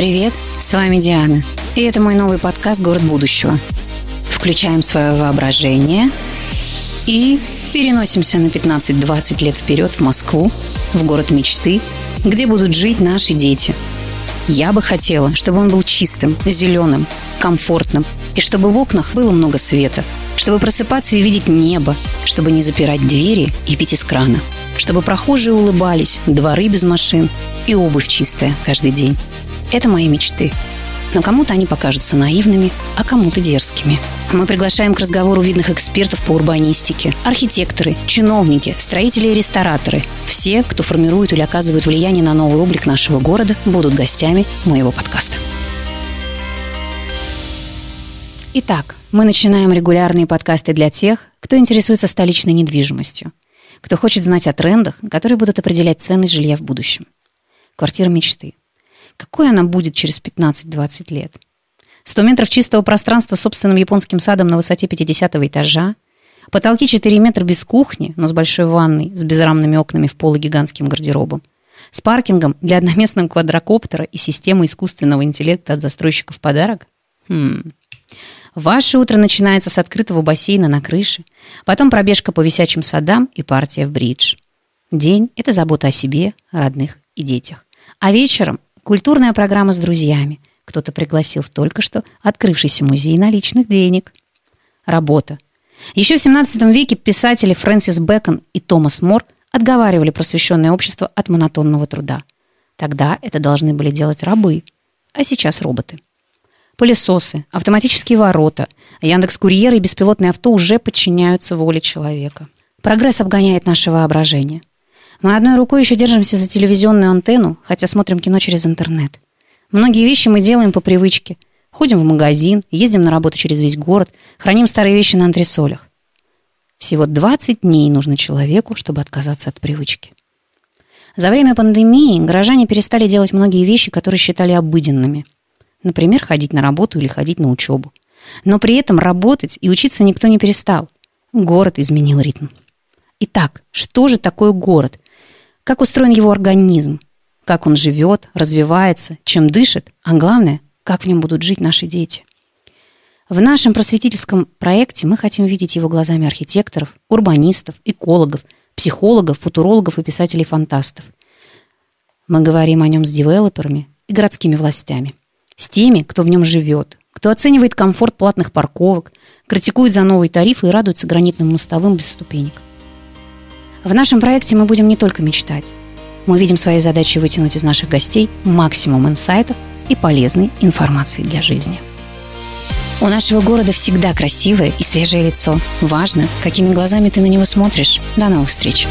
Привет, с вами Диана. И это мой новый подкаст «Город будущего». Включаем свое воображение и переносимся на 15-20 лет вперед в Москву, в город мечты, где будут жить наши дети. Я бы хотела, чтобы он был чистым, зеленым, комфортным, и чтобы в окнах было много света, чтобы просыпаться и видеть небо, чтобы не запирать двери и пить из крана, чтобы прохожие улыбались, дворы без машин и обувь чистая каждый день. Это мои мечты. Но кому-то они покажутся наивными, а кому-то дерзкими. Мы приглашаем к разговору видных экспертов по урбанистике, архитекторы, чиновники, строители и рестораторы. Все, кто формирует или оказывает влияние на новый облик нашего города, будут гостями моего подкаста. Итак, мы начинаем регулярные подкасты для тех, кто интересуется столичной недвижимостью, кто хочет знать о трендах, которые будут определять ценность жилья в будущем. Квартира мечты. Какой она будет через 15-20 лет? 100 метров чистого пространства с собственным японским садом на высоте 50 этажа, потолки 4 метра без кухни, но с большой ванной, с безрамными окнами в пол и гигантским гардеробом, с паркингом для одноместного квадрокоптера и системой искусственного интеллекта от застройщика в подарок? Хм. Ваше утро начинается с открытого бассейна на крыше, потом пробежка по висячим садам и партия в бридж. День – это забота о себе, родных и детях. А вечером Культурная программа с друзьями. Кто-то пригласил в только что открывшийся музей наличных денег. Работа. Еще в 17 веке писатели Фрэнсис Бэкон и Томас Мор отговаривали просвещенное общество от монотонного труда. Тогда это должны были делать рабы, а сейчас роботы. Пылесосы, автоматические ворота, Яндекс-курьеры и беспилотные авто уже подчиняются воле человека. Прогресс обгоняет наше воображение. Мы одной рукой еще держимся за телевизионную антенну, хотя смотрим кино через интернет. Многие вещи мы делаем по привычке. Ходим в магазин, ездим на работу через весь город, храним старые вещи на антресолях. Всего 20 дней нужно человеку, чтобы отказаться от привычки. За время пандемии горожане перестали делать многие вещи, которые считали обыденными. Например, ходить на работу или ходить на учебу. Но при этом работать и учиться никто не перестал. Город изменил ритм. Итак, что же такое город? Как устроен его организм? Как он живет, развивается, чем дышит? А главное, как в нем будут жить наши дети? В нашем просветительском проекте мы хотим видеть его глазами архитекторов, урбанистов, экологов, психологов, футурологов и писателей-фантастов. Мы говорим о нем с девелоперами и городскими властями, с теми, кто в нем живет, кто оценивает комфорт платных парковок, критикует за новые тарифы и радуется гранитным мостовым без ступенек. В нашем проекте мы будем не только мечтать. Мы видим своей задачей вытянуть из наших гостей максимум инсайтов и полезной информации для жизни. У нашего города всегда красивое и свежее лицо. Важно, какими глазами ты на него смотришь. До новых встреч!